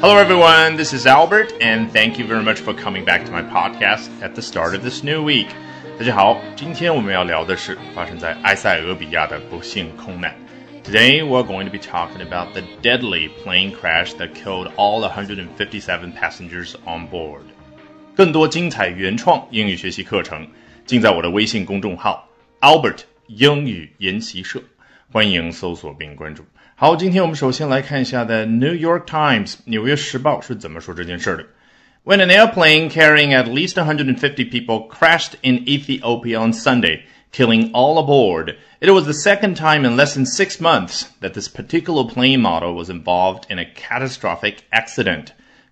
Hello, everyone. This is Albert, and thank you very much for coming back to my podcast at the start of this new week. 大家好，今天我们要聊的是发生在埃塞俄比亚的不幸空难。Today we're going to be talking about the deadly plane crash that killed all 157 passengers on board. 更多精彩原创英语学习课程，尽在我的微信公众号 Albert 英语研习社。欢迎搜索并关注。好，今天我们首先来看一下 The New York Times，纽约时报是怎么说这件事的。When an airplane carrying at least 150 people crashed in Ethiopia on Sunday, killing all aboard, it was the second time in less than six months that this particular plane model was involved in a catastrophic accident.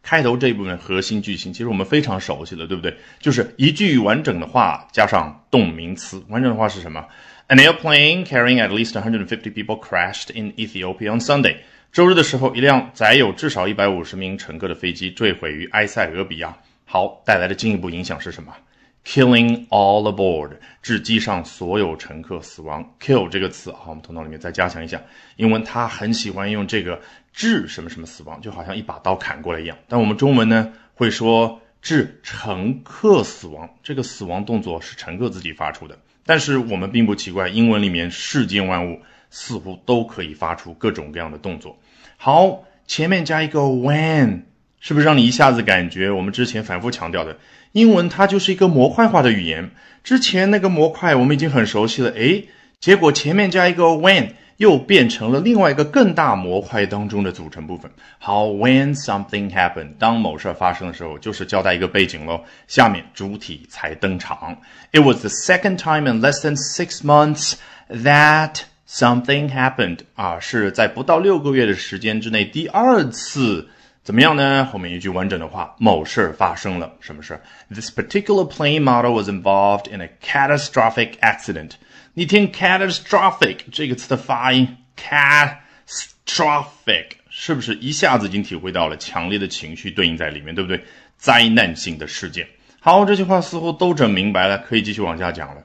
开头这部分核心句型，其实我们非常熟悉了，对不对？就是一句完整的话加上动名词。完整的话是什么？？An airplane carrying at least 150 people crashed in Ethiopia on Sunday. 周日的时候，一辆载有至少150名乘客的飞机坠毁于埃塞俄比亚。好，带来的进一步影响是什么？Killing all aboard，致机上所有乘客死亡。Kill 这个词，好，我们头脑里面再加强一下。英文它很喜欢用这个致什么什么死亡，就好像一把刀砍过来一样。但我们中文呢，会说致乘客死亡。这个死亡动作是乘客自己发出的。但是我们并不奇怪，英文里面世间万物似乎都可以发出各种各样的动作。好，前面加一个 when，是不是让你一下子感觉我们之前反复强调的英文它就是一个模块化的语言？之前那个模块我们已经很熟悉了，诶，结果前面加一个 when。又变成了另外一个更大模块当中的组成部分。好，when something happened，当某事发生的时候，就是交代一个背景喽。下面主体才登场。It was the second time in less than six months that something happened。啊，是在不到六个月的时间之内第二次。怎么样呢？后面一句完整的话，某事儿发生了，什么事儿？This particular plane model was involved in a catastrophic accident. 你听 catastrophic 这个词的发音，catastrophic 是不是一下子已经体会到了强烈的情绪对应在里面，对不对？灾难性的事件。好，这句话似乎都整明白了，可以继续往下讲了。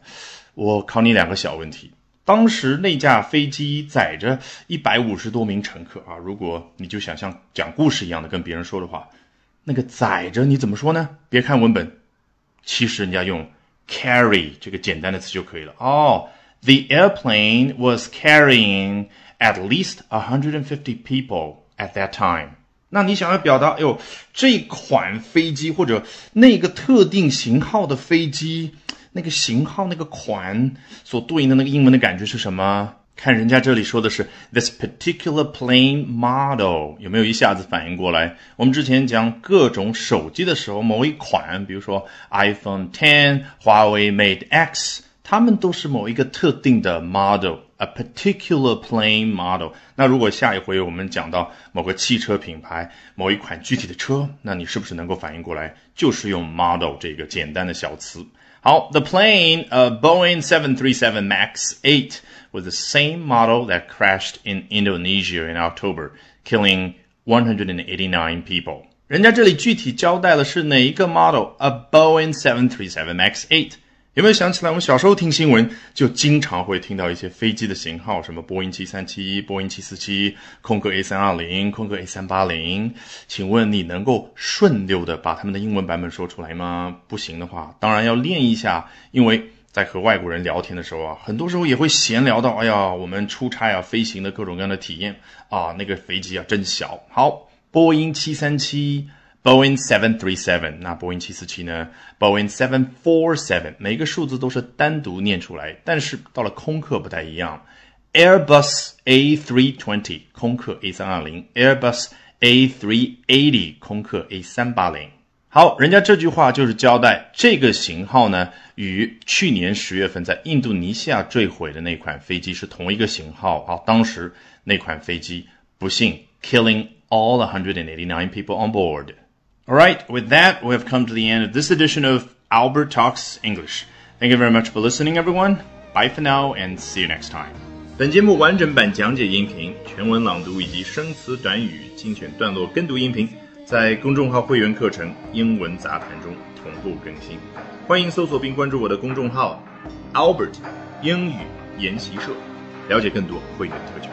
我考你两个小问题：当时那架飞机载着一百五十多名乘客啊，如果你就想像讲故事一样的跟别人说的话，那个载着你怎么说呢？别看文本，其实人家用 carry 这个简单的词就可以了哦。The airplane was carrying at least 150 people at that time. 那你想要表达，哎呦，这款飞机或者那个特定型号的飞机，那个型号、那个款所对应的那个英文的感觉是什么？看人家这里说的是 this particular plane model，有没有一下子反应过来？我们之前讲各种手机的时候，某一款，比如说 iPhone 10，华为 Mate X。他们都是某一个特定的 model，a particular plane model。那如果下一回我们讲到某个汽车品牌、某一款具体的车，那你是不是能够反应过来，就是用 model 这个简单的小词？好，the plane a Boeing 737 Max 8 was the same model that crashed in Indonesia in October, killing 189 people。人家这里具体交代的是哪一个 model？A Boeing 737 Max 8。有没有想起来，我们小时候听新闻就经常会听到一些飞机的型号，什么波音七三七、波音七四七、空客 A 三二零、空客 A 三八零？请问你能够顺溜的把他们的英文版本说出来吗？不行的话，当然要练一下，因为在和外国人聊天的时候啊，很多时候也会闲聊到，哎呀，我们出差啊，飞行的各种各样的体验啊，那个飞机啊真小。好，波音七三七。Boeing 737，那波音七四七呢？Boeing 747，每个数字都是单独念出来，但是到了空客不太一样。Airbus A320，空客 A 三二零；Airbus A380，空客 A 三八零。好，人家这句话就是交代这个型号呢，与去年十月份在印度尼西亚坠毁的那款飞机是同一个型号。好，当时那款飞机不幸 killing all 189 people on board。All right, with that, we have come to the end of this edition of Albert Talks English. Thank you very much for listening, everyone. Bye for now, and see you next time. 本节目完整版讲解音频、全文朗读以及生词短语精选段落跟读音频，在公众号会员课程《英文杂谈》中同步更新。欢迎搜索并关注我的公众号 Albert 英语研习社，了解更多会员特权。